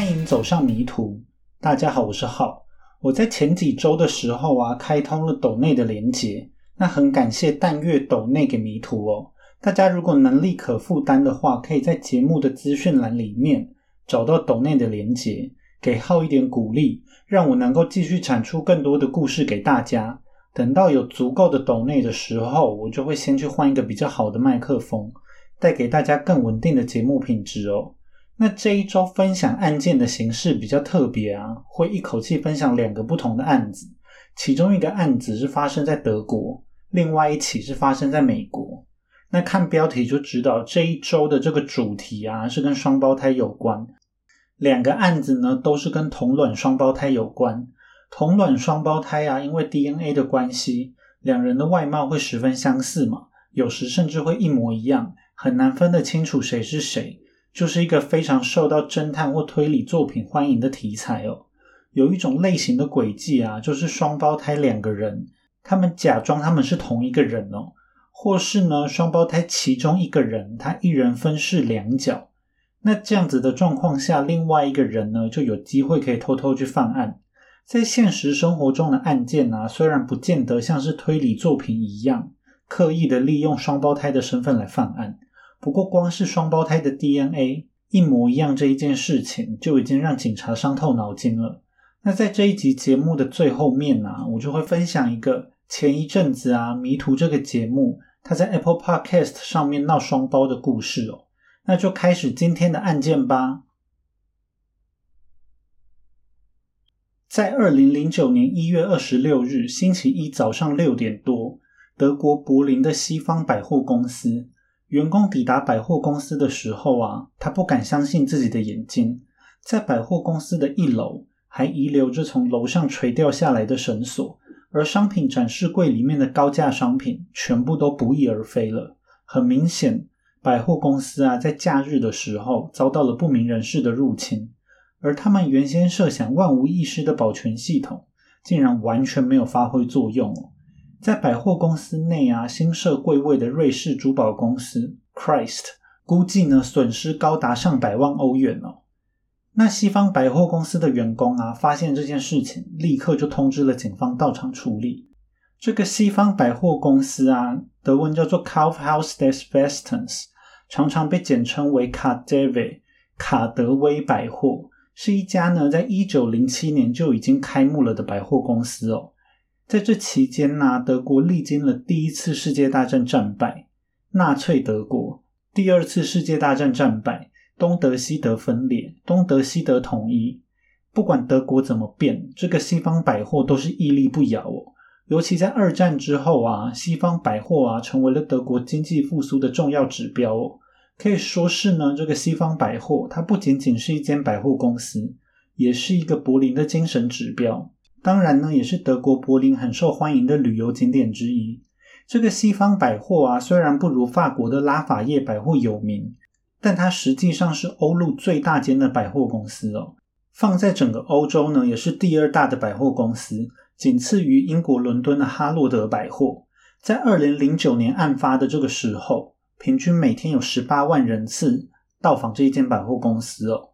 欢迎走上迷途。大家好，我是浩。我在前几周的时候啊，开通了抖内的连结，那很感谢淡月抖内给迷途哦。大家如果能力可负担的话，可以在节目的资讯栏里面找到抖内的连结，给浩一点鼓励，让我能够继续产出更多的故事给大家。等到有足够的抖内的时候，我就会先去换一个比较好的麦克风，带给大家更稳定的节目品质哦。那这一周分享案件的形式比较特别啊，会一口气分享两个不同的案子，其中一个案子是发生在德国，另外一起是发生在美国。那看标题就知道这一周的这个主题啊是跟双胞胎有关，两个案子呢都是跟同卵双胞胎有关。同卵双胞胎啊，因为 DNA 的关系，两人的外貌会十分相似嘛，有时甚至会一模一样，很难分得清楚谁是谁，就是一个非常受到侦探或推理作品欢迎的题材哦。有一种类型的诡计啊，就是双胞胎两个人，他们假装他们是同一个人哦，或是呢，双胞胎其中一个人他一人分饰两角，那这样子的状况下，另外一个人呢就有机会可以偷偷去犯案。在现实生活中的案件啊，虽然不见得像是推理作品一样刻意的利用双胞胎的身份来犯案，不过光是双胞胎的 DNA 一模一样这一件事情，就已经让警察伤透脑筋了。那在这一集节目的最后面呢，我就会分享一个前一阵子啊《迷途》这个节目，它在 Apple Podcast 上面闹双胞的故事哦。那就开始今天的案件吧。在二零零九年一月二十六日星期一早上六点多，德国柏林的西方百货公司员工抵达百货公司的时候啊，他不敢相信自己的眼睛，在百货公司的一楼还遗留着从楼上垂掉下来的绳索，而商品展示柜里面的高价商品全部都不翼而飞了。很明显，百货公司啊，在假日的时候遭到了不明人士的入侵。而他们原先设想万无一失的保全系统，竟然完全没有发挥作用哦！在百货公司内啊，新设柜位的瑞士珠宝公司 Christ 估计呢，损失高达上百万欧元哦。那西方百货公司的员工啊，发现这件事情，立刻就通知了警方到场处理。这个西方百货公司啊，德文叫做 Kaufhaus des Westens，常常被简称为卡德威卡德威百货。是一家呢，在一九零七年就已经开幕了的百货公司哦。在这期间呢，德国历经了第一次世界大战战败，纳粹德国；第二次世界大战战败，东德西德分裂，东德西德统一。不管德国怎么变，这个西方百货都是屹立不摇哦。尤其在二战之后啊，西方百货啊，成为了德国经济复苏的重要指标哦。可以说是呢，这个西方百货，它不仅仅是一间百货公司，也是一个柏林的精神指标。当然呢，也是德国柏林很受欢迎的旅游景点之一。这个西方百货啊，虽然不如法国的拉法叶百货有名，但它实际上是欧陆最大间的百货公司哦。放在整个欧洲呢，也是第二大的百货公司，仅次于英国伦敦的哈洛德百货。在二零零九年案发的这个时候。平均每天有十八万人次到访这一间百货公司哦。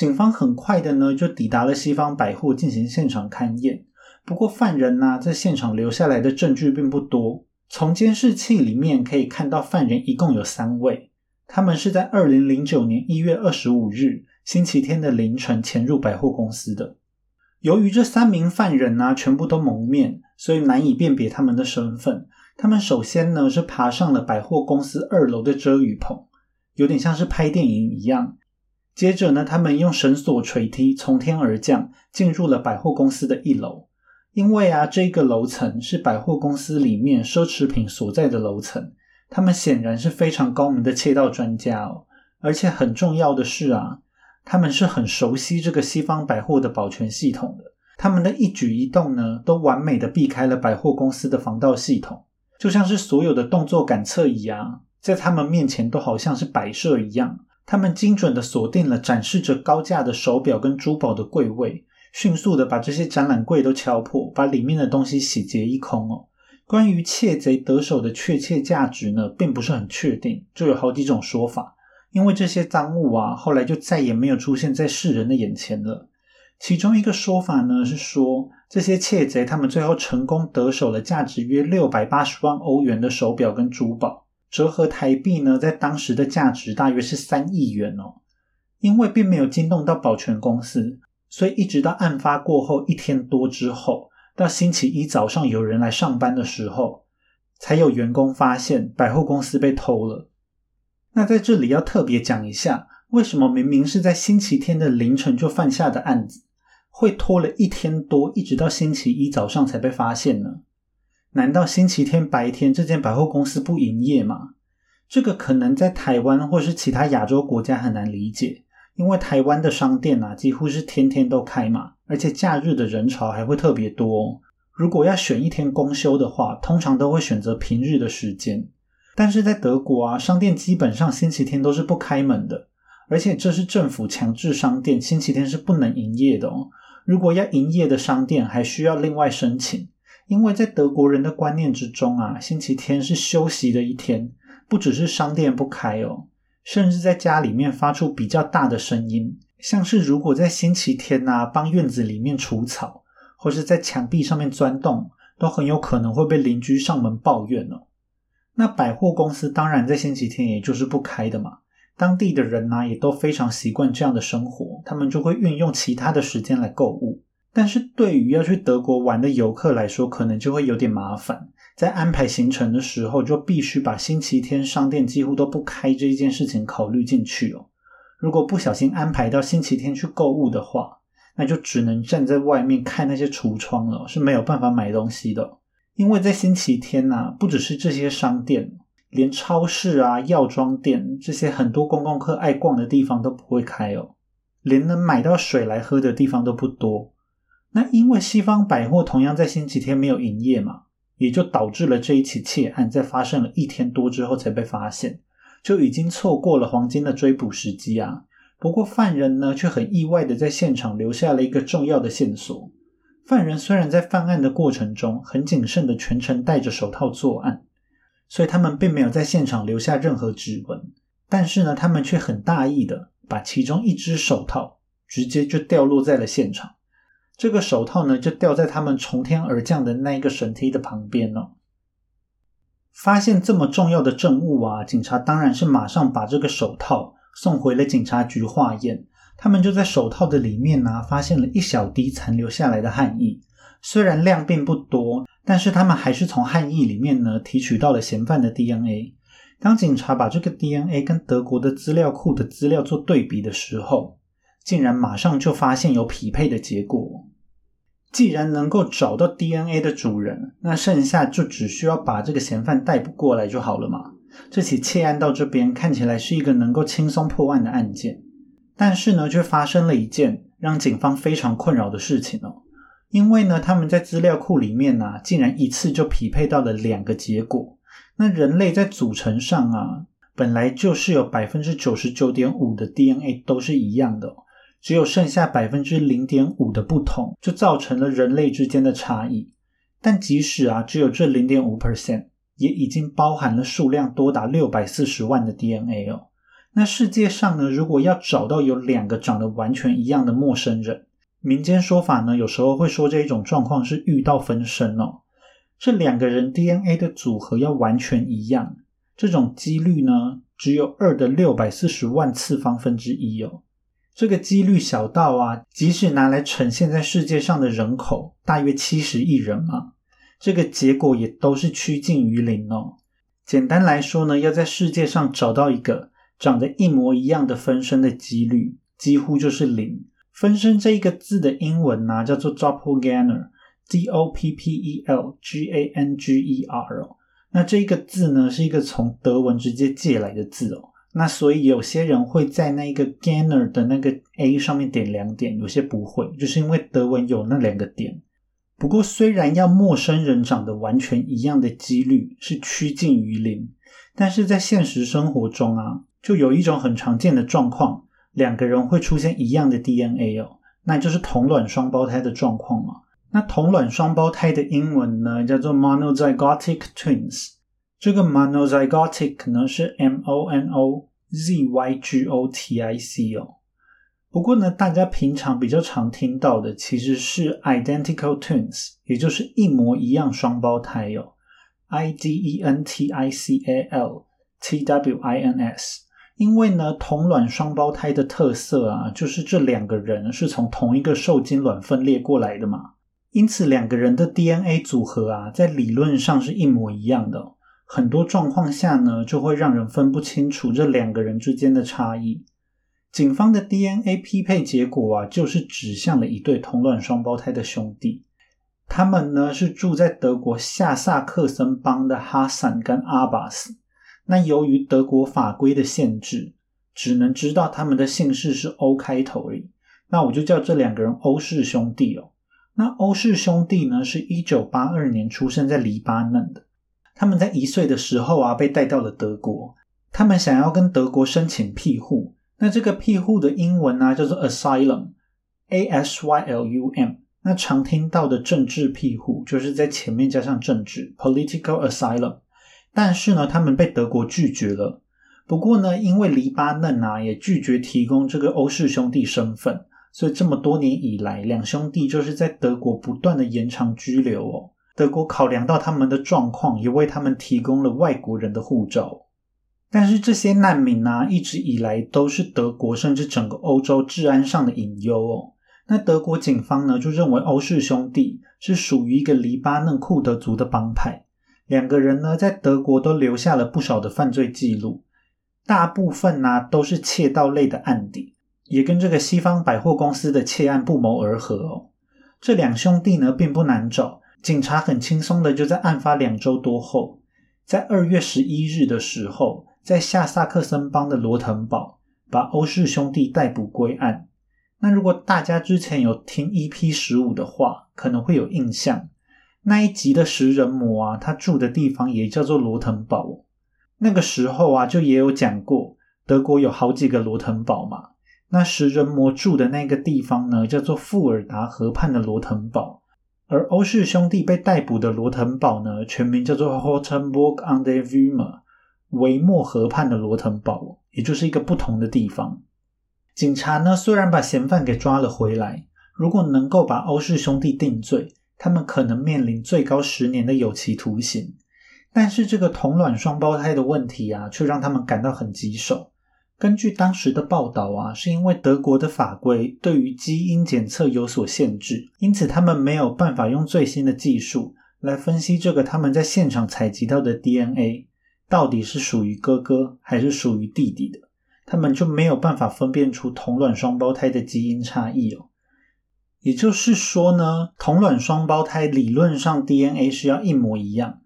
警方很快的呢就抵达了西方百货进行现场勘验。不过犯人呢在现场留下来的证据并不多。从监视器里面可以看到犯人一共有三位，他们是在二零零九年一月二十五日星期天的凌晨潜入百货公司的。由于这三名犯人呢全部都蒙面，所以难以辨别他们的身份。他们首先呢是爬上了百货公司二楼的遮雨棚，有点像是拍电影一样。接着呢，他们用绳索垂梯从天而降，进入了百货公司的一楼。因为啊，这个楼层是百货公司里面奢侈品所在的楼层，他们显然是非常高明的窃盗专家哦。而且很重要的是啊，他们是很熟悉这个西方百货的保全系统的。他们的一举一动呢，都完美的避开了百货公司的防盗系统。就像是所有的动作感测仪啊，在他们面前都好像是摆设一样。他们精准的锁定了展示着高价的手表跟珠宝的柜位，迅速的把这些展览柜都敲破，把里面的东西洗劫一空哦。关于窃贼得手的确切价值呢，并不是很确定，就有好几种说法。因为这些赃物啊，后来就再也没有出现在世人的眼前了。其中一个说法呢是说，这些窃贼他们最后成功得手了价值约六百八十万欧元的手表跟珠宝，折合台币呢，在当时的价值大约是三亿元哦。因为并没有惊动到保全公司，所以一直到案发过后一天多之后，到星期一早上有人来上班的时候，才有员工发现百货公司被偷了。那在这里要特别讲一下，为什么明明是在星期天的凌晨就犯下的案子？会拖了一天多，一直到星期一早上才被发现呢？难道星期天白天这间百货公司不营业吗？这个可能在台湾或是其他亚洲国家很难理解，因为台湾的商店啊几乎是天天都开嘛，而且假日的人潮还会特别多。如果要选一天公休的话，通常都会选择平日的时间。但是在德国啊，商店基本上星期天都是不开门的，而且这是政府强制商店星期天是不能营业的哦。如果要营业的商店，还需要另外申请，因为在德国人的观念之中啊，星期天是休息的一天，不只是商店不开哦，甚至在家里面发出比较大的声音，像是如果在星期天呐帮院子里面除草，或是在墙壁上面钻洞，都很有可能会被邻居上门抱怨哦。那百货公司当然在星期天也就是不开的嘛。当地的人呢，也都非常习惯这样的生活，他们就会运用其他的时间来购物。但是对于要去德国玩的游客来说，可能就会有点麻烦，在安排行程的时候，就必须把星期天商店几乎都不开这一件事情考虑进去哦。如果不小心安排到星期天去购物的话，那就只能站在外面看那些橱窗了，是没有办法买东西的。因为在星期天呐，不只是这些商店。连超市啊、药妆店这些很多公共客爱逛的地方都不会开哦，连能买到水来喝的地方都不多。那因为西方百货同样在星期天没有营业嘛，也就导致了这一起窃案在发生了一天多之后才被发现，就已经错过了黄金的追捕时机啊。不过犯人呢，却很意外的在现场留下了一个重要的线索。犯人虽然在犯案的过程中很谨慎的全程戴着手套作案。所以他们并没有在现场留下任何指纹，但是呢，他们却很大意的把其中一只手套直接就掉落在了现场。这个手套呢，就掉在他们从天而降的那一个绳梯的旁边了。发现这么重要的证物啊，警察当然是马上把这个手套送回了警察局化验。他们就在手套的里面呢，发现了一小滴残留下来的汗液，虽然量并不多。但是他们还是从汗液里面呢提取到了嫌犯的 DNA。当警察把这个 DNA 跟德国的资料库的资料做对比的时候，竟然马上就发现有匹配的结果。既然能够找到 DNA 的主人，那剩下就只需要把这个嫌犯逮捕过来就好了嘛。这起窃案到这边看起来是一个能够轻松破案的案件，但是呢，却发生了一件让警方非常困扰的事情哦。因为呢，他们在资料库里面呢，竟然一次就匹配到了两个结果。那人类在组成上啊，本来就是有百分之九十九点五的 DNA 都是一样的，只有剩下百分之零点五的不同，就造成了人类之间的差异。但即使啊，只有这零点五 percent，也已经包含了数量多达六百四十万的 DNA 哦。那世界上呢，如果要找到有两个长得完全一样的陌生人，民间说法呢，有时候会说这一种状况是遇到分身哦。这两个人 DNA 的组合要完全一样，这种几率呢只有二的六百四十万次方分之一哦。这个几率小到啊，即使拿来呈现在世界上的人口大约七十亿人啊，这个结果也都是趋近于零哦。简单来说呢，要在世界上找到一个长得一模一样的分身的几率，几乎就是零。分身这一个字的英文呢，叫做 doppelganger，d o p p e l g a n g e r 哦。那这一个字呢，是一个从德文直接借来的字哦。那所以有些人会在那个 ganger 的那个 a 上面点两点，有些不会，就是因为德文有那两个点。不过虽然要陌生人长得完全一样的几率是趋近于零，但是在现实生活中啊，就有一种很常见的状况。两个人会出现一样的 DNA 哦，那就是同卵双胞胎的状况嘛。那同卵双胞胎的英文呢叫做 monozygotic twins。这个 monozygotic 呢是 M O N O zygotic 哦。不过呢，大家平常比较常听到的其实是 identical twins，也就是一模一样双胞胎哦。i d e n t i c a l t w i n s，因为呢，同卵双胞胎的特色啊，就是这两个人是从同一个受精卵分裂过来的嘛，因此两个人的 DNA 组合啊，在理论上是一模一样的。很多状况下呢，就会让人分不清楚这两个人之间的差异。警方的 DNA 匹配结果啊，就是指向了一对同卵双胞胎的兄弟。他们呢是住在德国下萨克森邦的哈桑跟阿巴斯。那由于德国法规的限制，只能知道他们的姓氏是 O 开头而已。那我就叫这两个人欧氏兄弟哦。那欧氏兄弟呢，是一九八二年出生在黎巴嫩的。他们在一岁的时候啊，被带到了德国。他们想要跟德国申请庇护。那这个庇护的英文呢，叫做 asylum，a s y l u m。那常听到的政治庇护，就是在前面加上政治 political asylum。但是呢，他们被德国拒绝了。不过呢，因为黎巴嫩啊也拒绝提供这个欧氏兄弟身份，所以这么多年以来，两兄弟就是在德国不断的延长居留哦。德国考量到他们的状况，也为他们提供了外国人的护照。但是这些难民呢，一直以来都是德国甚至整个欧洲治安上的隐忧哦。那德国警方呢，就认为欧氏兄弟是属于一个黎巴嫩库德族的帮派。两个人呢，在德国都留下了不少的犯罪记录，大部分呢都是窃盗类的案底，也跟这个西方百货公司的窃案不谋而合哦。这两兄弟呢，并不难找，警察很轻松的就在案发两周多后，在二月十一日的时候。在下萨克森邦的罗滕堡，把欧氏兄弟逮捕归案。那如果大家之前有听 EP 十五的话，可能会有印象。那一集的食人魔啊，他住的地方也叫做罗滕堡。那个时候啊，就也有讲过，德国有好几个罗滕堡嘛。那食人魔住的那个地方呢，叫做富尔达河畔的罗滕堡。而欧氏兄弟被逮捕的罗滕堡呢，全名叫做 Hortenburg an der w ü m e 维莫河畔的罗滕堡，也就是一个不同的地方。警察呢，虽然把嫌犯给抓了回来，如果能够把欧氏兄弟定罪，他们可能面临最高十年的有期徒刑。但是这个同卵双胞胎的问题啊，却让他们感到很棘手。根据当时的报道啊，是因为德国的法规对于基因检测有所限制，因此他们没有办法用最新的技术来分析这个他们在现场采集到的 DNA。到底是属于哥哥还是属于弟弟的，他们就没有办法分辨出同卵双胞胎的基因差异哦。也就是说呢，同卵双胞胎理论上 DNA 是要一模一样，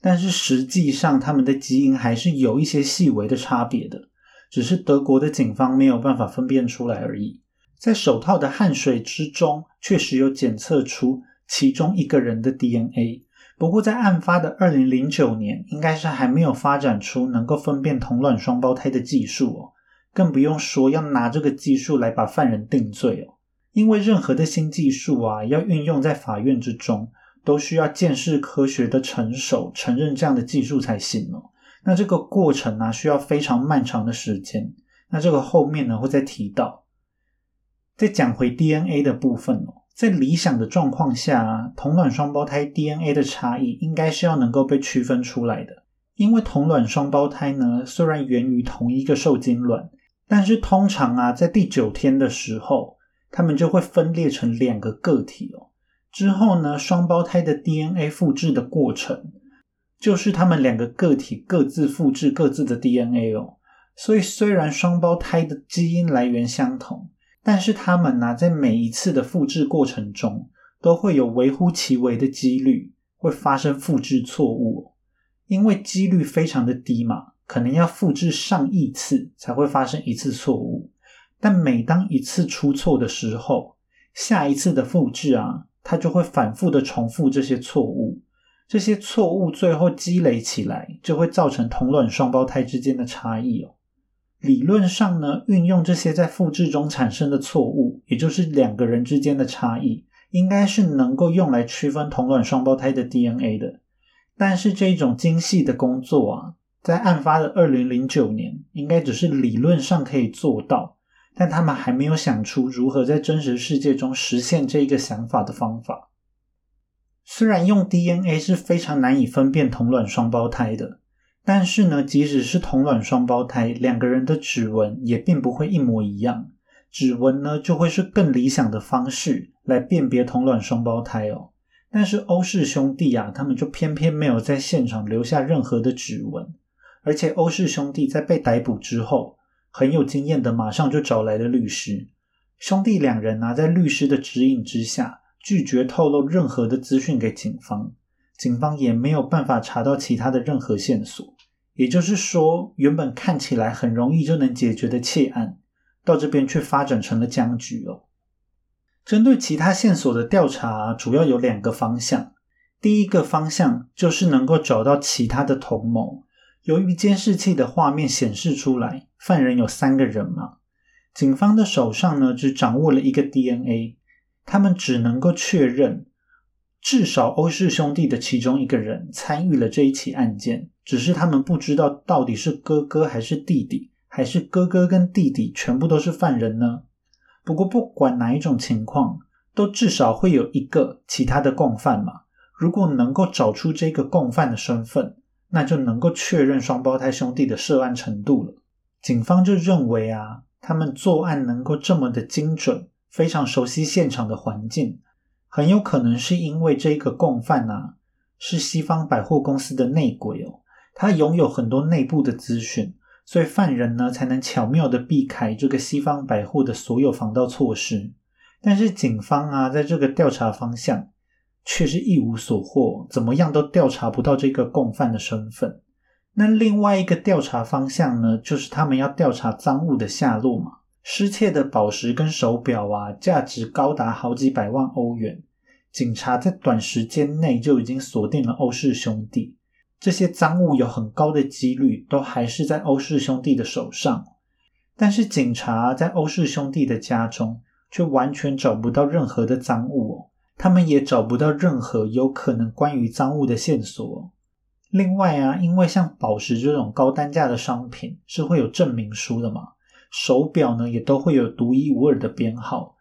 但是实际上他们的基因还是有一些细微的差别的，只是德国的警方没有办法分辨出来而已。在手套的汗水之中，确实有检测出其中一个人的 DNA。不过，在案发的二零零九年，应该是还没有发展出能够分辨同卵双胞胎的技术哦，更不用说要拿这个技术来把犯人定罪哦。因为任何的新技术啊，要运用在法院之中，都需要见识科学的成熟承认这样的技术才行哦。那这个过程呢，需要非常漫长的时间。那这个后面呢，会再提到。再讲回 DNA 的部分哦。在理想的状况下，啊同卵双胞胎 DNA 的差异应该是要能够被区分出来的。因为同卵双胞胎呢，虽然源于同一个受精卵，但是通常啊，在第九天的时候，它们就会分裂成两个个体哦。之后呢，双胞胎的 DNA 复制的过程，就是他们两个个体各自复制各自的 DNA 哦。所以，虽然双胞胎的基因来源相同。但是他们呢，在每一次的复制过程中，都会有微乎其微的几率会发生复制错误，因为几率非常的低嘛，可能要复制上亿次才会发生一次错误。但每当一次出错的时候，下一次的复制啊，它就会反复的重复这些错误，这些错误最后积累起来，就会造成同卵双胞胎之间的差异哦。理论上呢，运用这些在复制中产生的错误，也就是两个人之间的差异，应该是能够用来区分同卵双胞胎的 DNA 的。但是这一种精细的工作啊，在案发的二零零九年，应该只是理论上可以做到，但他们还没有想出如何在真实世界中实现这个想法的方法。虽然用 DNA 是非常难以分辨同卵双胞胎的，但是呢，即使是同卵双胞胎，两个人的指纹也并不会一模一样。指纹呢，就会是更理想的方式来辨别同卵双胞胎哦。但是欧氏兄弟啊，他们就偏偏没有在现场留下任何的指纹。而且欧氏兄弟在被逮捕之后，很有经验的，马上就找来了律师。兄弟两人啊，在律师的指引之下，拒绝透露任何的资讯给警方。警方也没有办法查到其他的任何线索。也就是说，原本看起来很容易就能解决的窃案，到这边却发展成了僵局哦。针对其他线索的调查，主要有两个方向。第一个方向就是能够找到其他的同谋。由于监视器的画面显示出来，犯人有三个人嘛，警方的手上呢只掌握了一个 DNA，他们只能够确认至少欧氏兄弟的其中一个人参与了这一起案件，只是他们不知道到底是哥哥还是弟弟，还是哥哥跟弟弟全部都是犯人呢？不过不管哪一种情况，都至少会有一个其他的共犯嘛。如果能够找出这个共犯的身份，那就能够确认双胞胎兄弟的涉案程度了。警方就认为啊，他们作案能够这么的精准，非常熟悉现场的环境，很有可能是因为这个共犯啊是西方百货公司的内鬼哦，他拥有很多内部的资讯，所以犯人呢才能巧妙的避开这个西方百货的所有防盗措施。但是警方啊，在这个调查方向。却是一无所获，怎么样都调查不到这个共犯的身份。那另外一个调查方向呢，就是他们要调查赃物的下落嘛。失窃的宝石跟手表啊，价值高达好几百万欧元。警察在短时间内就已经锁定了欧氏兄弟，这些赃物有很高的几率都还是在欧氏兄弟的手上。但是警察在欧氏兄弟的家中却完全找不到任何的赃物哦。他们也找不到任何有可能关于赃物的线索。另外啊，因为像宝石这种高单价的商品是会有证明书的嘛，手表呢也都会有独一无二的编号。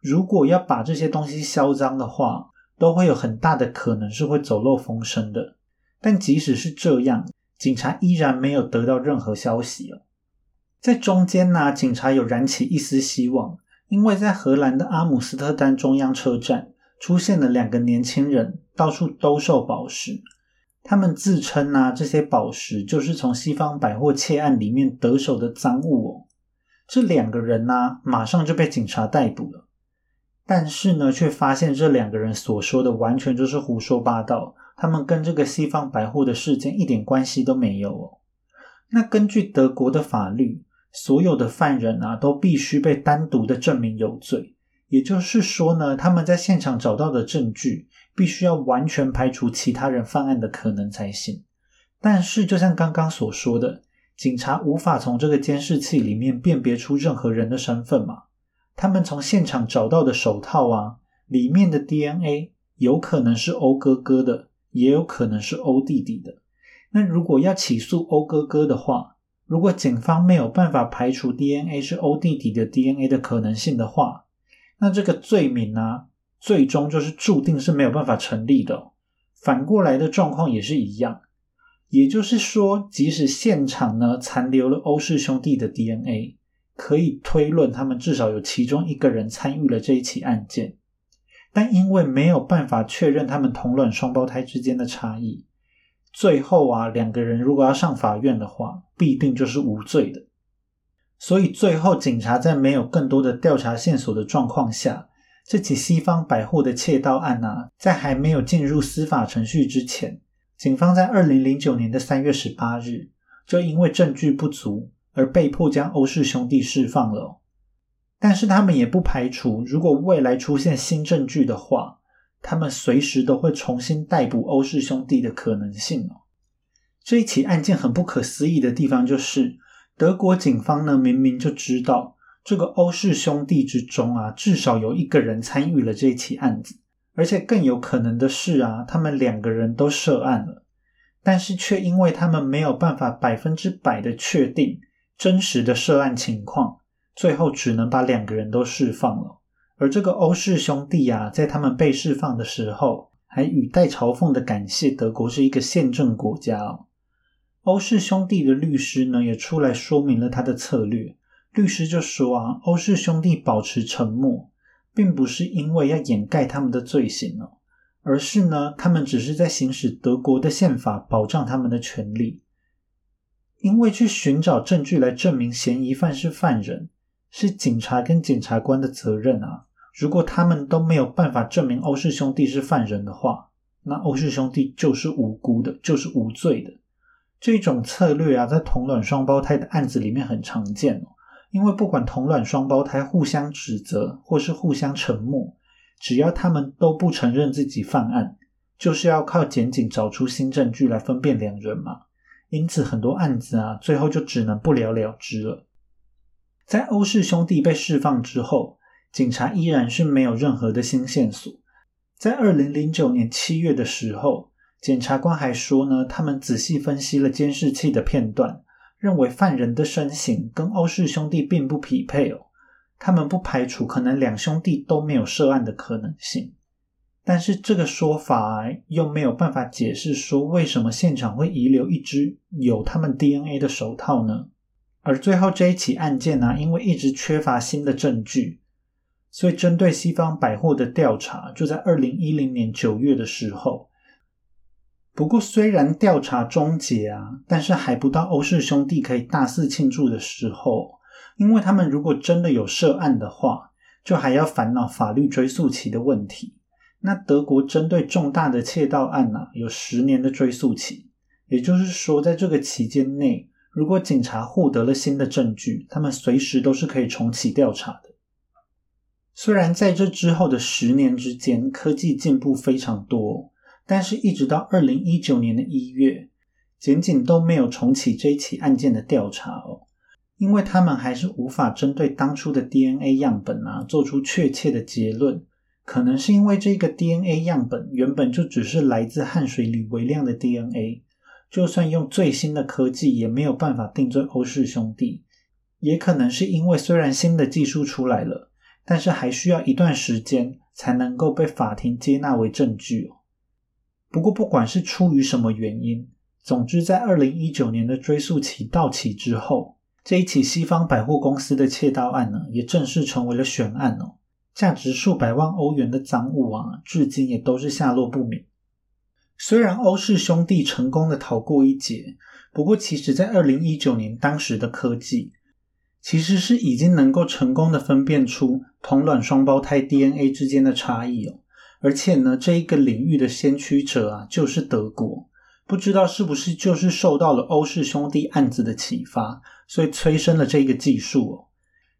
如果要把这些东西销赃的话，都会有很大的可能是会走漏风声的。但即使是这样，警察依然没有得到任何消息哦。在中间呢，警察有燃起一丝希望，因为在荷兰的阿姆斯特丹中央车站。出现了两个年轻人，到处兜售宝石。他们自称啊，这些宝石就是从西方百货窃案里面得手的赃物哦。这两个人呢，马上就被警察逮捕了。但是呢，却发现这两个人所说的完全就是胡说八道，他们跟这个西方百货的事件一点关系都没有哦。那根据德国的法律，所有的犯人啊，都必须被单独的证明有罪。也就是说呢，他们在现场找到的证据必须要完全排除其他人犯案的可能才行。但是，就像刚刚所说的，警察无法从这个监视器里面辨别出任何人的身份嘛？他们从现场找到的手套啊，里面的 DNA 有可能是欧哥哥的，也有可能是欧弟弟的。那如果要起诉欧哥哥的话，如果警方没有办法排除 DNA 是欧弟弟的 DNA 的可能性的话，那这个罪名呢，最终就是注定是没有办法成立的。反过来的状况也是一样，也就是说，即使现场呢残留了欧氏兄弟的 DNA，可以推论他们至少有其中一个人参与了这一起案件，但因为没有办法确认他们同卵双胞胎之间的差异，最后啊，两个人如果要上法院的话，必定就是无罪的。所以最后，警察在没有更多的调查线索的状况下，这起西方百货的窃盗案啊，在还没有进入司法程序之前，警方在二零零九年的三月十八日，就因为证据不足而被迫将欧氏兄弟释放了。但是他们也不排除，如果未来出现新证据的话，他们随时都会重新逮捕欧氏兄弟的可能性哦。这一起案件很不可思议的地方就是。德国警方呢，明明就知道这个欧氏兄弟之中啊，至少有一个人参与了这起案子，而且更有可能的是啊，他们两个人都涉案了。但是却因为他们没有办法百分之百的确定真实的涉案情况，最后只能把两个人都释放了。而这个欧氏兄弟啊，在他们被释放的时候，还语带嘲讽的感谢德国是一个宪政国家哦。欧氏兄弟的律师呢，也出来说明了他的策略。律师就说啊，欧氏兄弟保持沉默，并不是因为要掩盖他们的罪行哦，而是呢，他们只是在行使德国的宪法保障他们的权利。因为去寻找证据来证明嫌疑犯是犯人，是警察跟检察官的责任啊。如果他们都没有办法证明欧氏兄弟是犯人的话，那欧氏兄弟就是无辜的，就是无罪的。这种策略啊，在同卵双胞胎的案子里面很常见哦。因为不管同卵双胞胎互相指责或是互相沉默，只要他们都不承认自己犯案，就是要靠检警找出新证据来分辨两人嘛。因此，很多案子啊，最后就只能不了了之了。在欧氏兄弟被释放之后。警察依然是没有任何的新线索。在二零零九年七月的时候，检察官还说呢，他们仔细分析了监视器的片段，认为犯人的身形跟欧氏兄弟并不匹配哦。他们不排除可能两兄弟都没有涉案的可能性。但是这个说法又没有办法解释说为什么现场会遗留一只有他们 DNA 的手套呢？而最后这一起案件呢，因为一直缺乏新的证据。所以，针对西方百货的调查就在二零一零年九月的时候。不过，虽然调查终结啊，但是还不到欧氏兄弟可以大肆庆祝的时候，因为他们如果真的有涉案的话，就还要烦恼法律追诉期的问题。那德国针对重大的窃盗案呢，有十年的追诉期，也就是说，在这个期间内，如果警察获得了新的证据，他们随时都是可以重启调查的。虽然在这之后的十年之间，科技进步非常多，但是一直到二零一九年的一月，检警都没有重启这起案件的调查哦，因为他们还是无法针对当初的 DNA 样本啊做出确切的结论。可能是因为这个 DNA 样本原本就只是来自汗水里微量的 DNA，就算用最新的科技也没有办法定罪欧氏兄弟。也可能是因为虽然新的技术出来了。但是还需要一段时间才能够被法庭接纳为证据哦。不过不管是出于什么原因，总之在二零一九年的追诉期到期之后，这一起西方百货公司的窃盗案呢，也正式成为了悬案哦。价值数百万欧元的赃物啊，至今也都是下落不明。虽然欧氏兄弟成功的逃过一劫，不过其实在二零一九年当时的科技。其实是已经能够成功的分辨出同卵双胞胎 DNA 之间的差异哦，而且呢，这一个领域的先驱者啊，就是德国。不知道是不是就是受到了欧氏兄弟案子的启发，所以催生了这个技术哦。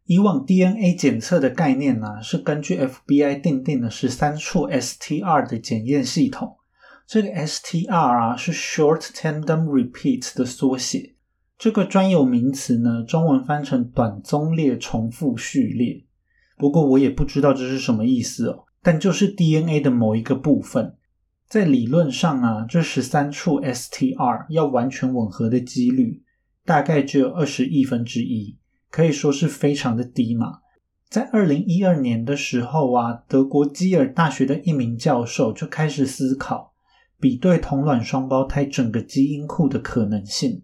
以往 DNA 检测的概念呢，是根据 FBI 定定的十三处 STR 的检验系统。这个 STR 啊，是 Short Tandem Repeat 的缩写。这个专有名词呢，中文翻成短宗列重复序列。不过我也不知道这是什么意思哦。但就是 DNA 的某一个部分，在理论上啊，这十三处 STR 要完全吻合的几率，大概只有二十亿分之一，可以说是非常的低嘛。在二零一二年的时候啊，德国基尔大学的一名教授就开始思考比对同卵双胞胎整个基因库的可能性。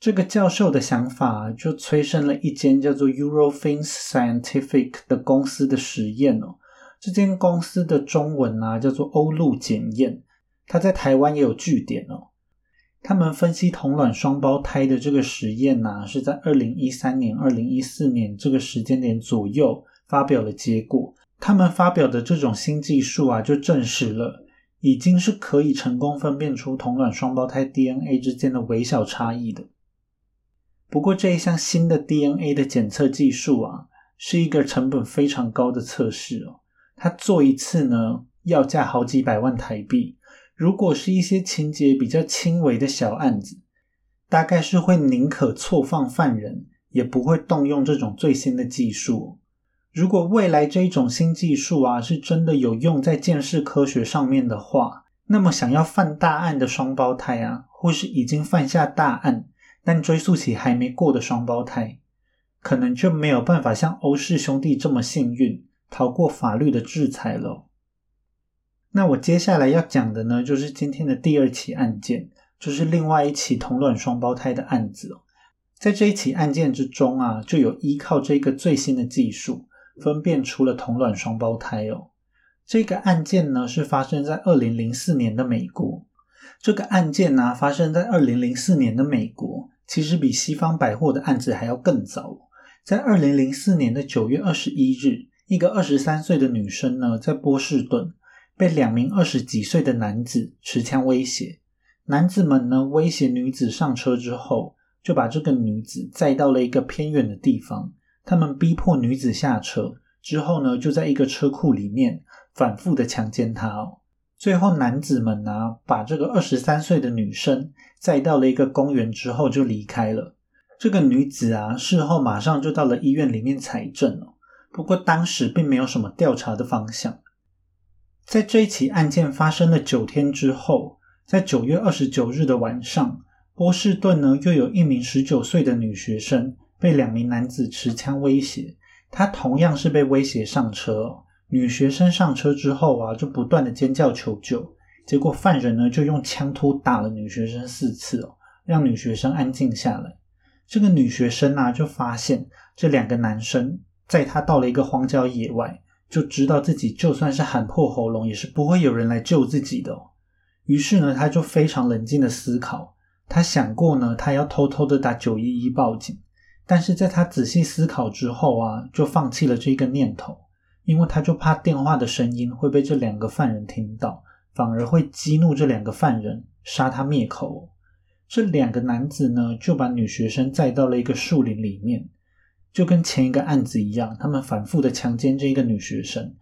这个教授的想法就催生了一间叫做 Eurofins Scientific 的公司的实验哦。这间公司的中文啊叫做欧陆检验，它在台湾也有据点哦。他们分析同卵双胞胎的这个实验呢，是在二零一三年、二零一四年这个时间点左右发表了结果。他们发表的这种新技术啊，就证实了已经是可以成功分辨出同卵双胞胎 DNA 之间的微小差异的。不过这一项新的 DNA 的检测技术啊，是一个成本非常高的测试哦。他做一次呢，要价好几百万台币。如果是一些情节比较轻微的小案子，大概是会宁可错放犯人，也不会动用这种最新的技术。如果未来这种新技术啊，是真的有用在鉴识科学上面的话，那么，想要犯大案的双胞胎啊，或是已经犯下大案但追诉期还没过的双胞胎，可能就没有办法像欧氏兄弟这么幸运，逃过法律的制裁了。那我接下来要讲的呢，就是今天的第二起案件，就是另外一起同卵双胞胎的案子。在这一起案件之中啊，就有依靠这个最新的技术，分辨出了同卵双胞胎哦。这个案件呢是发生在二零零四年的美国。这个案件呢发生在二零零四年的美国，其实比西方百货的案子还要更早。在二零零四年的九月二十一日，一个二十三岁的女生呢在波士顿被两名二十几岁的男子持枪威胁。男子们呢威胁女子上车之后，就把这个女子载到了一个偏远的地方。他们逼迫女子下车之后呢，就在一个车库里面。反复的强奸她哦，最后男子们呢，把这个二十三岁的女生载到了一个公园之后就离开了。这个女子啊，事后马上就到了医院里面采证了。不过当时并没有什么调查的方向。在这一起案件发生了九天之后，在九月二十九日的晚上，波士顿呢又有一名十九岁的女学生被两名男子持枪威胁，她同样是被威胁上车。女学生上车之后啊，就不断的尖叫求救，结果犯人呢就用枪托打了女学生四次哦，让女学生安静下来。这个女学生啊就发现这两个男生在他到了一个荒郊野外，就知道自己就算是喊破喉咙，也是不会有人来救自己的。于是呢，他就非常冷静的思考，他想过呢，他要偷偷的打九一一报警，但是在他仔细思考之后啊，就放弃了这个念头。因为他就怕电话的声音会被这两个犯人听到，反而会激怒这两个犯人，杀他灭口。这两个男子呢，就把女学生载到了一个树林里面，就跟前一个案子一样，他们反复的强奸这一个女学生。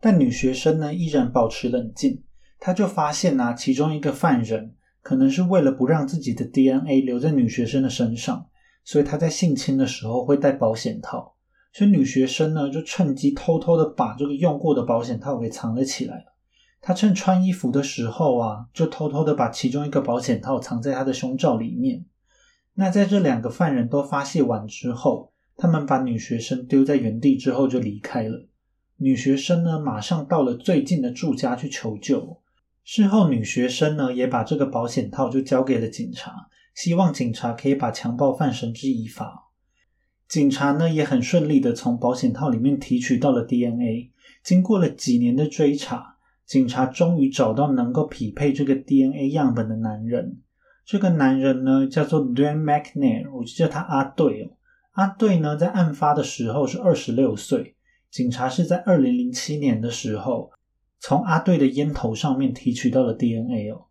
但女学生呢，依然保持冷静。他就发现啊，其中一个犯人可能是为了不让自己的 DNA 留在女学生的身上，所以他在性侵的时候会戴保险套。所以女学生呢，就趁机偷偷的把这个用过的保险套给藏了起来。她趁穿衣服的时候啊，就偷偷的把其中一个保险套藏在她的胸罩里面。那在这两个犯人都发泄完之后，他们把女学生丢在原地之后就离开了。女学生呢，马上到了最近的住家去求救。事后，女学生呢，也把这个保险套就交给了警察，希望警察可以把强暴犯绳之以法。警察呢也很顺利的从保险套里面提取到了 DNA。经过了几年的追查，警察终于找到能够匹配这个 DNA 样本的男人。这个男人呢叫做 Dan McNair，我就叫他阿队哦。阿队呢在案发的时候是二十六岁。警察是在二零零七年的时候从阿队的烟头上面提取到了 DNA 哦。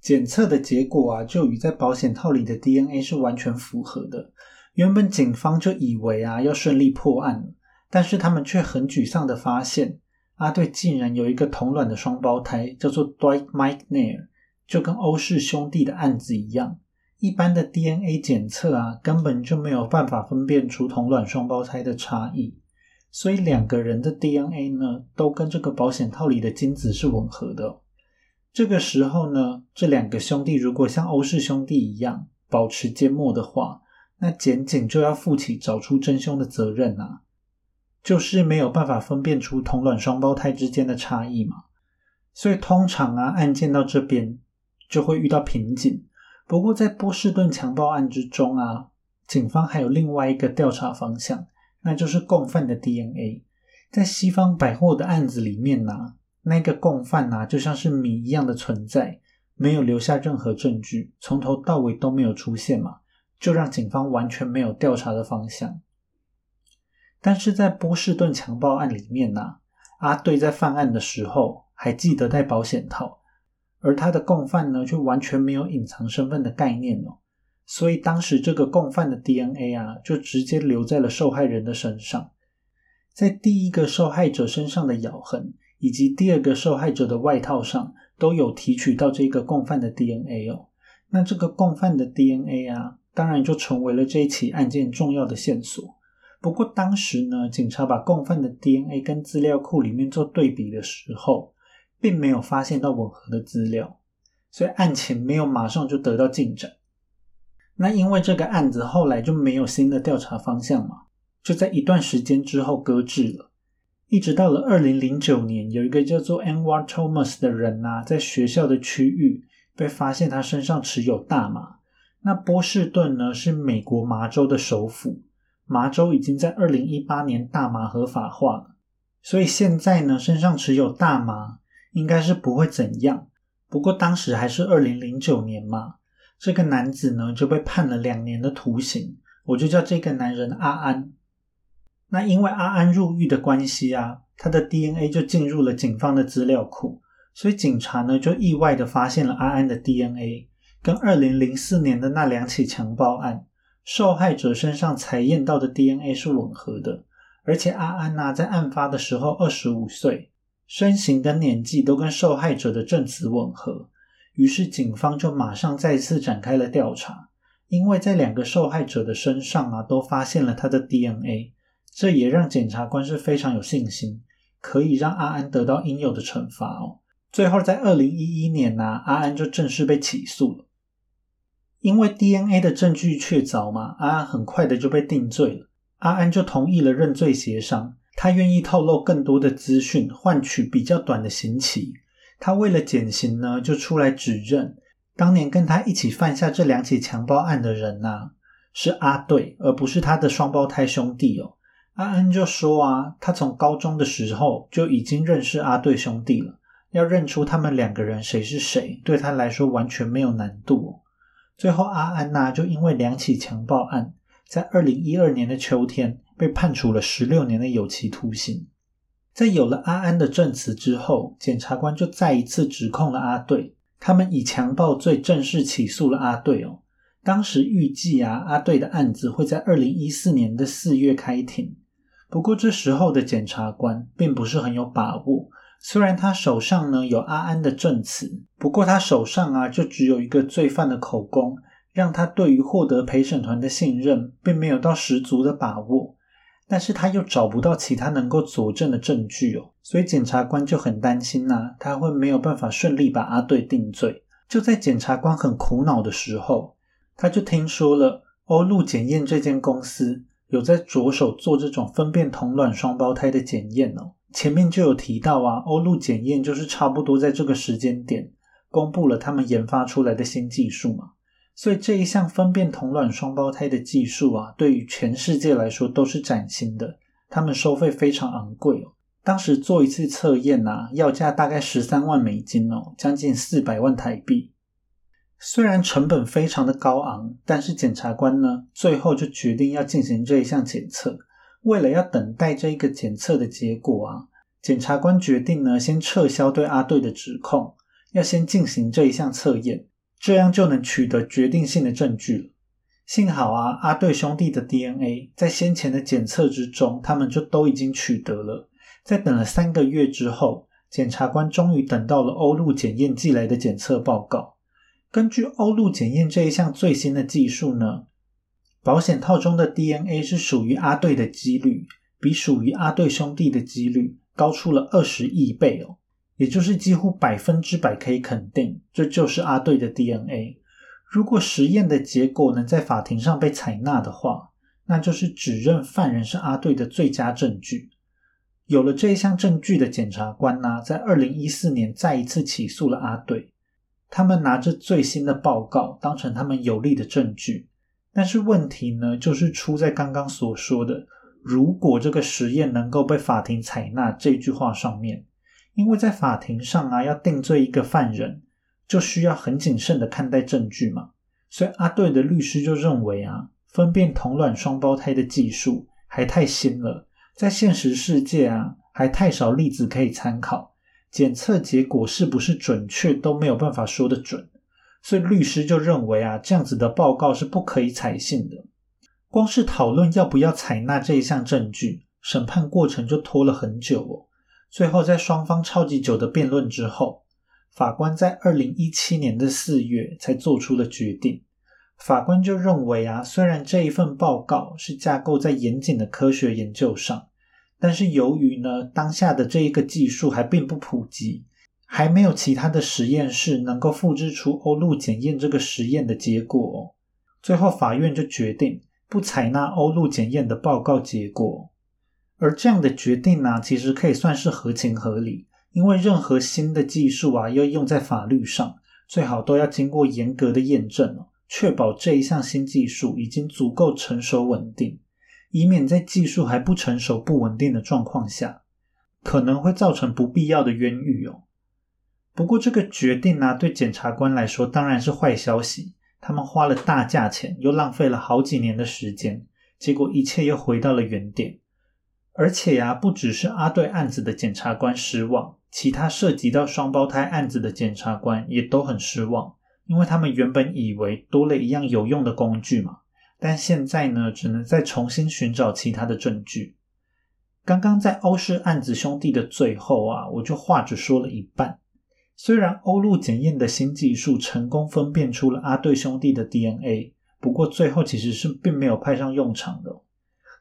检测的结果啊，就与在保险套里的 DNA 是完全符合的。原本警方就以为啊要顺利破案了，但是他们却很沮丧的发现，阿队竟然有一个同卵的双胞胎，叫做 Dwight McNair，就跟欧氏兄弟的案子一样，一般的 DNA 检测啊根本就没有办法分辨出同卵双胞胎的差异，所以两个人的 DNA 呢都跟这个保险套里的精子是吻合的。这个时候呢，这两个兄弟如果像欧氏兄弟一样保持缄默的话，那检警就要负起找出真凶的责任啊，就是没有办法分辨出同卵双胞胎之间的差异嘛，所以通常啊，案件到这边就会遇到瓶颈。不过在波士顿强暴案之中啊，警方还有另外一个调查方向，那就是共犯的 DNA。在西方百货的案子里面呢，那个共犯啊，就像是谜一样的存在，没有留下任何证据，从头到尾都没有出现嘛。就让警方完全没有调查的方向。但是在波士顿强暴案里面呢，阿队在犯案的时候还记得戴保险套，而他的共犯呢，却完全没有隐藏身份的概念哦。所以当时这个共犯的 DNA 啊，就直接留在了受害人的身上，在第一个受害者身上的咬痕，以及第二个受害者的外套上，都有提取到这个共犯的 DNA 哦。那这个共犯的 DNA 啊。当然就成为了这一起案件重要的线索。不过当时呢，警察把共犯的 DNA 跟资料库里面做对比的时候，并没有发现到吻合的资料，所以案情没有马上就得到进展。那因为这个案子后来就没有新的调查方向嘛，就在一段时间之后搁置了。一直到了二零零九年，有一个叫做 Anwar Thomas 的人呐，在学校的区域被发现他身上持有大麻。那波士顿呢是美国麻州的首府，麻州已经在二零一八年大麻合法化了，所以现在呢身上持有大麻应该是不会怎样。不过当时还是二零零九年嘛。这个男子呢就被判了两年的徒刑，我就叫这个男人阿安。那因为阿安入狱的关系啊，他的 DNA 就进入了警方的资料库，所以警察呢就意外的发现了阿安的 DNA 跟二零零四年的那两起强暴案受害者身上采验到的 DNA 是吻合的，而且阿安呐在案发的时候二十五岁，身形跟年纪都跟受害者的证词吻合。于是警方就马上再次展开了调查，因为在两个受害者的身上啊都发现了他的 DNA，这也让检察官是非常有信心，可以让阿安得到应有的惩罚哦。最后在二零一一年呢，阿安就正式被起诉了，因为 DNA 的证据确凿嘛，阿安很快的就被定罪了。阿安就同意了认罪协商，他愿意透露更多的资讯，换取比较短的刑期。他为了减刑呢，就出来指认，当年跟他一起犯下这两起强暴案的人呐，是阿对，而不是他的双胞胎兄弟哦。阿恩就说啊，他从高中的时候就已经认识阿对兄弟了，要认出他们两个人谁是谁，对他来说完全没有难度哦。最后，阿安呐，就因为两起强暴案，在二零一二年的秋天被判处了十六年的有期徒刑。在有了阿安的证词之后，检察官就再一次指控了阿队，他们以强暴罪正式起诉了阿队哦。当时预计啊，阿队的案子会在二零一四年的四月开庭。不过这时候的检察官并不是很有把握，虽然他手上呢有阿安的证词，不过他手上啊就只有一个罪犯的口供，让他对于获得陪审团的信任并没有到十足的把握。但是他又找不到其他能够佐证的证据哦，所以检察官就很担心呐，他会没有办法顺利把阿队定罪。就在检察官很苦恼的时候，他就听说了欧陆检验这间公司有在着手做这种分辨同卵双胞胎的检验哦。前面就有提到啊，欧陆检验就是差不多在这个时间点公布了他们研发出来的新技术嘛。所以这一项分辨同卵双胞胎的技术啊，对于全世界来说都是崭新的。他们收费非常昂贵哦，当时做一次测验呐，要价大概十三万美金哦，将近四百万台币。虽然成本非常的高昂，但是检察官呢，最后就决定要进行这一项检测。为了要等待这一个检测的结果啊，检察官决定呢，先撤销对阿队的指控，要先进行这一项测验。这样就能取得决定性的证据了。幸好啊，阿对兄弟的 DNA 在先前的检测之中，他们就都已经取得了。在等了三个月之后，检察官终于等到了欧陆检验寄来的检测报告。根据欧陆检验这一项最新的技术呢，保险套中的 DNA 是属于阿对的几率，比属于阿对兄弟的几率高出了二十亿倍哦。也就是几乎百分之百可以肯定，这就是阿队的 DNA。如果实验的结果能在法庭上被采纳的话，那就是指认犯人是阿队的最佳证据。有了这一项证据的检察官呢，在二零一四年再一次起诉了阿队。他们拿着最新的报告当成他们有力的证据，但是问题呢，就是出在刚刚所说的“如果这个实验能够被法庭采纳”这句话上面。因为在法庭上啊，要定罪一个犯人，就需要很谨慎的看待证据嘛。所以阿对的律师就认为啊，分辨同卵双胞胎的技术还太新了，在现实世界啊，还太少例子可以参考，检测结果是不是准确都没有办法说得准。所以律师就认为啊，这样子的报告是不可以采信的。光是讨论要不要采纳这一项证据，审判过程就拖了很久哦。最后，在双方超级久的辩论之后，法官在二零一七年的四月才做出了决定。法官就认为啊，虽然这一份报告是架构在严谨的科学研究上，但是由于呢当下的这一个技术还并不普及，还没有其他的实验室能够复制出欧陆检验这个实验的结果。最后，法院就决定不采纳欧陆检验的报告结果。而这样的决定呢，其实可以算是合情合理，因为任何新的技术啊，要用在法律上，最好都要经过严格的验证哦，确保这一项新技术已经足够成熟稳定，以免在技术还不成熟、不稳定的状况下，可能会造成不必要的冤狱哦。不过这个决定呢，对检察官来说当然是坏消息，他们花了大价钱，又浪费了好几年的时间，结果一切又回到了原点。而且呀，不只是阿对案子的检察官失望，其他涉及到双胞胎案子的检察官也都很失望，因为他们原本以为多了一样有用的工具嘛，但现在呢，只能再重新寻找其他的证据。刚刚在欧氏案子兄弟的最后啊，我就话只说了一半。虽然欧陆检验的新技术成功分辨出了阿对兄弟的 DNA，不过最后其实是并没有派上用场的。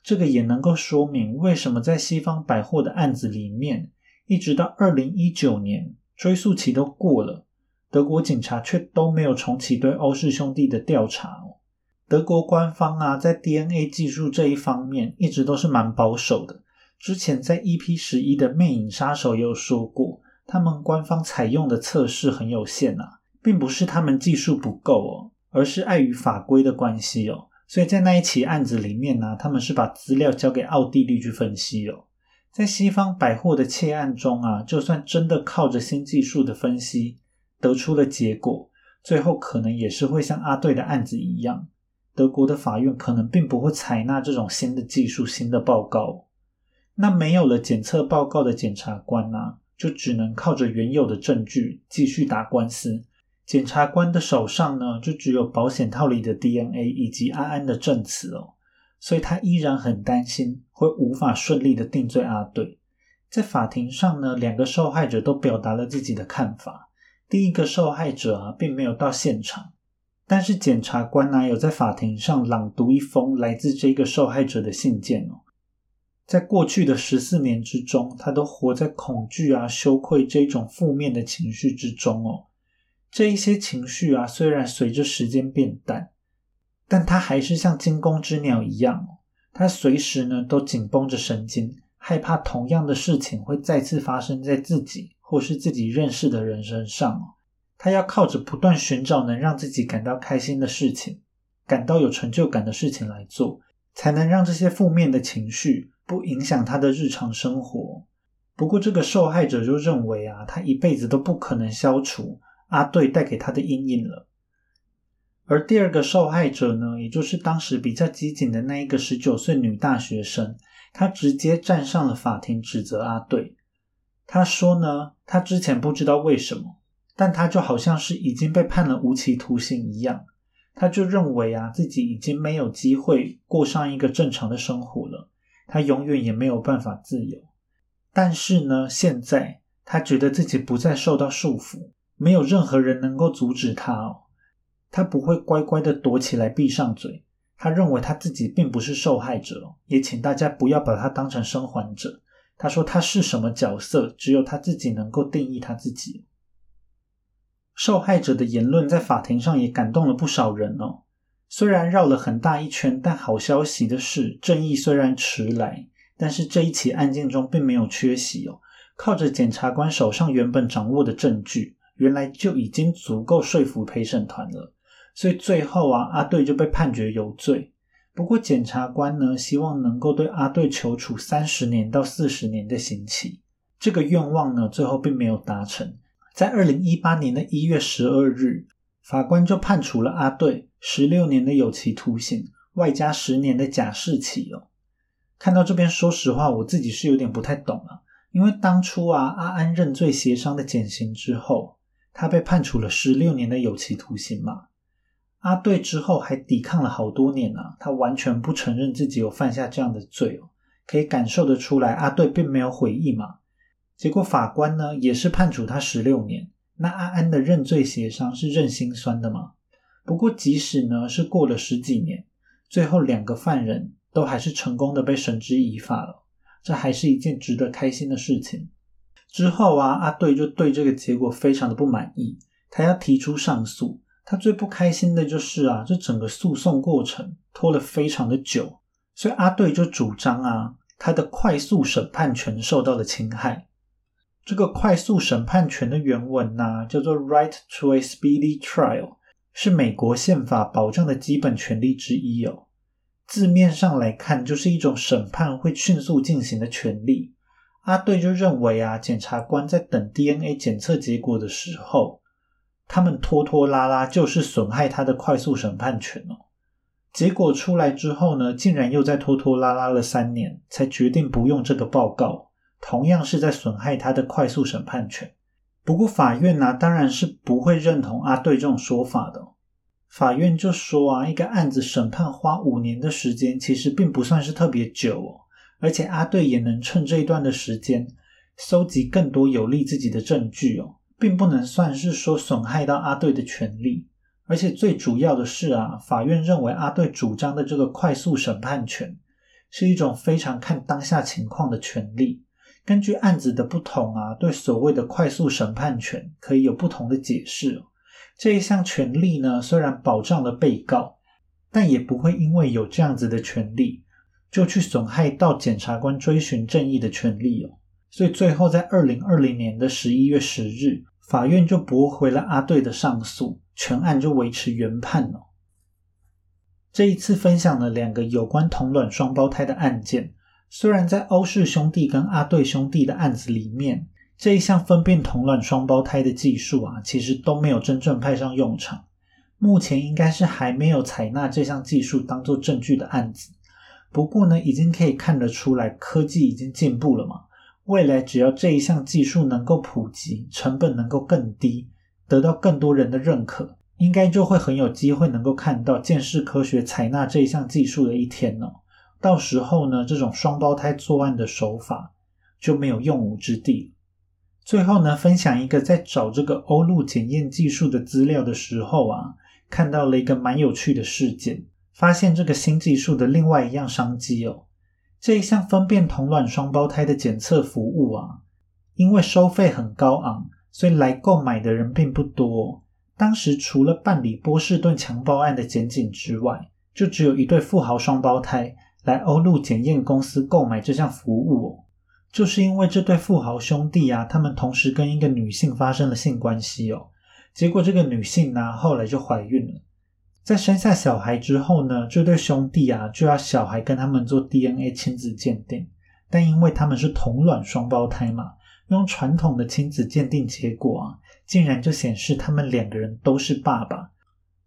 这个也能够说明为什么在西方百货的案子里面，一直到二零一九年追诉期都过了，德国警察却都没有重启对欧氏兄弟的调查哦。德国官方啊，在 DNA 技术这一方面一直都是蛮保守的。之前在 EP 十一的魅影杀手也有说过，他们官方采用的测试很有限啊，并不是他们技术不够哦，而是碍于法规的关系哦。所以在那一起案子里面呢，他们是把资料交给奥地利去分析哦。在西方百货的窃案中啊，就算真的靠着新技术的分析得出了结果，最后可能也是会像阿队的案子一样，德国的法院可能并不会采纳这种新的技术、新的报告。那没有了检测报告的检察官呢，就只能靠着原有的证据继续打官司。检察官的手上呢，就只有保险套里的 DNA 以及阿安的证词哦，所以他依然很担心会无法顺利的定罪阿对。在法庭上呢，两个受害者都表达了自己的看法。第一个受害者啊，并没有到现场，但是检察官呢，有在法庭上朗读一封来自这个受害者的信件哦。在过去的十四年之中，他都活在恐惧啊、羞愧这种负面的情绪之中哦。这一些情绪啊，虽然随着时间变淡，但他还是像惊弓之鸟一样，他随时呢都紧绷着神经，害怕同样的事情会再次发生在自己或是自己认识的人身上。他要靠着不断寻找能让自己感到开心的事情，感到有成就感的事情来做，才能让这些负面的情绪不影响他的日常生活。不过，这个受害者就认为啊，他一辈子都不可能消除。阿对带给他的阴影了，而第二个受害者呢，也就是当时比较机警的那一个十九岁女大学生，她直接站上了法庭，指责阿对。她说呢，她之前不知道为什么，但她就好像是已经被判了无期徒刑一样，她就认为啊，自己已经没有机会过上一个正常的生活了，她永远也没有办法自由。但是呢，现在她觉得自己不再受到束缚。没有任何人能够阻止他哦，他不会乖乖的躲起来闭上嘴。他认为他自己并不是受害者，也请大家不要把他当成生还者。他说他是什么角色，只有他自己能够定义他自己。受害者的言论在法庭上也感动了不少人哦。虽然绕了很大一圈，但好消息的是，正义虽然迟来，但是这一起案件中并没有缺席哦。靠着检察官手上原本掌握的证据。原来就已经足够说服陪审团了，所以最后啊，阿队就被判决有罪。不过检察官呢，希望能够对阿队求处三十年到四十年的刑期。这个愿望呢，最后并没有达成。在二零一八年的一月十二日，法官就判处了阿队十六年的有期徒刑，外加十年的假释期哦。看到这边，说实话，我自己是有点不太懂了，因为当初啊，阿安认罪协商的减刑之后。他被判处了十六年的有期徒刑嘛？阿对之后还抵抗了好多年啊，他完全不承认自己有犯下这样的罪哦，可以感受得出来，阿对并没有悔意嘛。结果法官呢也是判处他十六年，那阿安的认罪协商是认心酸的嘛？不过即使呢是过了十几年，最后两个犯人都还是成功的被绳之以法了，这还是一件值得开心的事情。之后啊，阿队就对这个结果非常的不满意，他要提出上诉。他最不开心的就是啊，这整个诉讼过程拖了非常的久，所以阿队就主张啊，他的快速审判权受到了侵害。这个快速审判权的原文呢，叫做 Right to a Speedy Trial，是美国宪法保障的基本权利之一哦。字面上来看，就是一种审判会迅速进行的权利。阿队就认为啊，检察官在等 DNA 检测结果的时候，他们拖拖拉拉，就是损害他的快速审判权哦。结果出来之后呢，竟然又在拖拖拉拉了三年，才决定不用这个报告，同样是在损害他的快速审判权。不过法院呢，当然是不会认同阿队这种说法的。法院就说啊，一个案子审判花五年的时间，其实并不算是特别久哦。而且阿队也能趁这一段的时间，搜集更多有利自己的证据哦，并不能算是说损害到阿队的权利。而且最主要的是啊，法院认为阿队主张的这个快速审判权，是一种非常看当下情况的权利。根据案子的不同啊，对所谓的快速审判权可以有不同的解释。这一项权利呢，虽然保障了被告，但也不会因为有这样子的权利，就去损害到检察官追寻正义的权利哦。所以最后在二零二零年的十一月十日，法院就驳回了阿队的上诉，全案就维持原判了。这一次分享了两个有关同卵双胞胎的案件，虽然在欧氏兄弟跟阿队兄弟的案子里面。这一项分辨同卵双胞胎的技术啊，其实都没有真正派上用场。目前应该是还没有采纳这项技术当做证据的案子。不过呢，已经可以看得出来，科技已经进步了嘛。未来只要这一项技术能够普及，成本能够更低，得到更多人的认可，应该就会很有机会能够看到建识科学采纳这一项技术的一天呢。到时候呢，这种双胞胎作案的手法就没有用武之地。最后呢，分享一个在找这个欧陆检验技术的资料的时候啊，看到了一个蛮有趣的事件，发现这个新技术的另外一样商机哦。这一项分辨同卵双胞胎的检测服务啊，因为收费很高昂，所以来购买的人并不多。当时除了办理波士顿强暴案的检警之外，就只有一对富豪双胞胎来欧陆检验公司购买这项服务哦。就是因为这对富豪兄弟啊，他们同时跟一个女性发生了性关系哦，结果这个女性呢后来就怀孕了，在生下小孩之后呢，这对兄弟啊就要小孩跟他们做 DNA 亲子鉴定，但因为他们是同卵双胞胎嘛，用传统的亲子鉴定结果啊，竟然就显示他们两个人都是爸爸，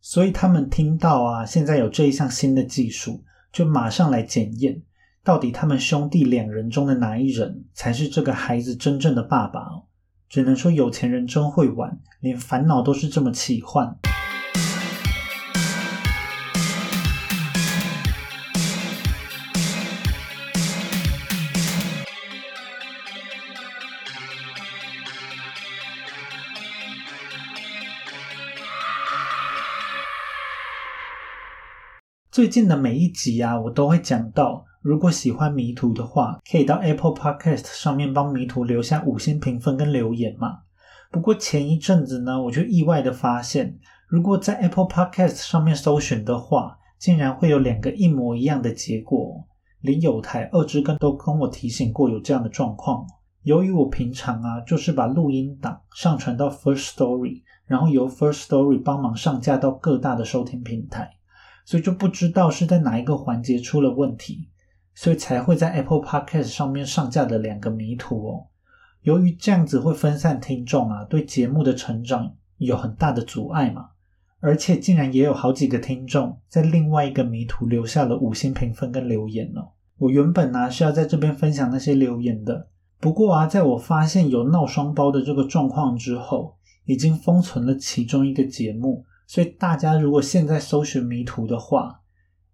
所以他们听到啊现在有这一项新的技术，就马上来检验。到底他们兄弟两人中的哪一人才是这个孩子真正的爸爸？只能说有钱人真会玩，连烦恼都是这么奇幻。最近的每一集啊，我都会讲到。如果喜欢迷途的话，可以到 Apple Podcast 上面帮迷途留下五星评分跟留言嘛。不过前一阵子呢，我就意外的发现，如果在 Apple Podcast 上面搜寻的话，竟然会有两个一模一样的结果。连有台二之根都跟我提醒过有这样的状况。由于我平常啊，就是把录音档上传到 First Story，然后由 First Story 帮忙上架到各大的收听平台，所以就不知道是在哪一个环节出了问题。所以才会在 Apple Podcast 上面上架的两个迷途哦。由于这样子会分散听众啊，对节目的成长有很大的阻碍嘛。而且竟然也有好几个听众在另外一个迷途留下了五星评分跟留言哦。我原本呢是要在这边分享那些留言的，不过啊，在我发现有闹双胞的这个状况之后，已经封存了其中一个节目。所以大家如果现在搜寻迷途的话，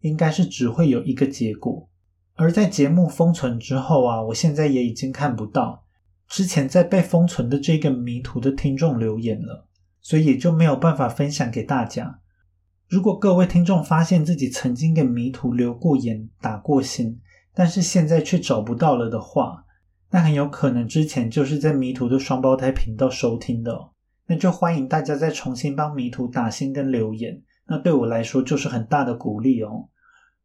应该是只会有一个结果。而在节目封存之后啊，我现在也已经看不到之前在被封存的这个迷途的听众留言了，所以也就没有办法分享给大家。如果各位听众发现自己曾经给迷途留过言、打过心，但是现在却找不到了的话，那很有可能之前就是在迷途的双胞胎频道收听的。那就欢迎大家再重新帮迷途打新跟留言，那对我来说就是很大的鼓励哦。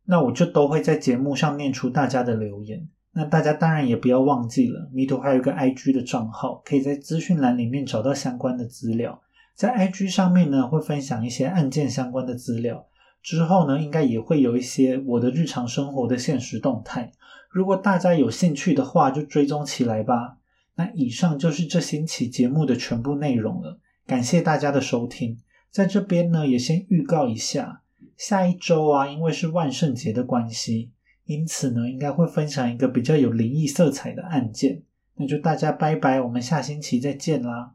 那我就都会在节目上念出大家的留言。那大家当然也不要忘记了，迷途还有一个 IG 的账号，可以在资讯栏里面找到相关的资料。在 IG 上面呢，会分享一些案件相关的资料。之后呢，应该也会有一些我的日常生活的现实动态。如果大家有兴趣的话，就追踪起来吧。那以上就是这星期节目的全部内容了。感谢大家的收听，在这边呢，也先预告一下，下一周啊，因为是万圣节的关系，因此呢，应该会分享一个比较有灵异色彩的案件。那就大家拜拜，我们下星期再见啦。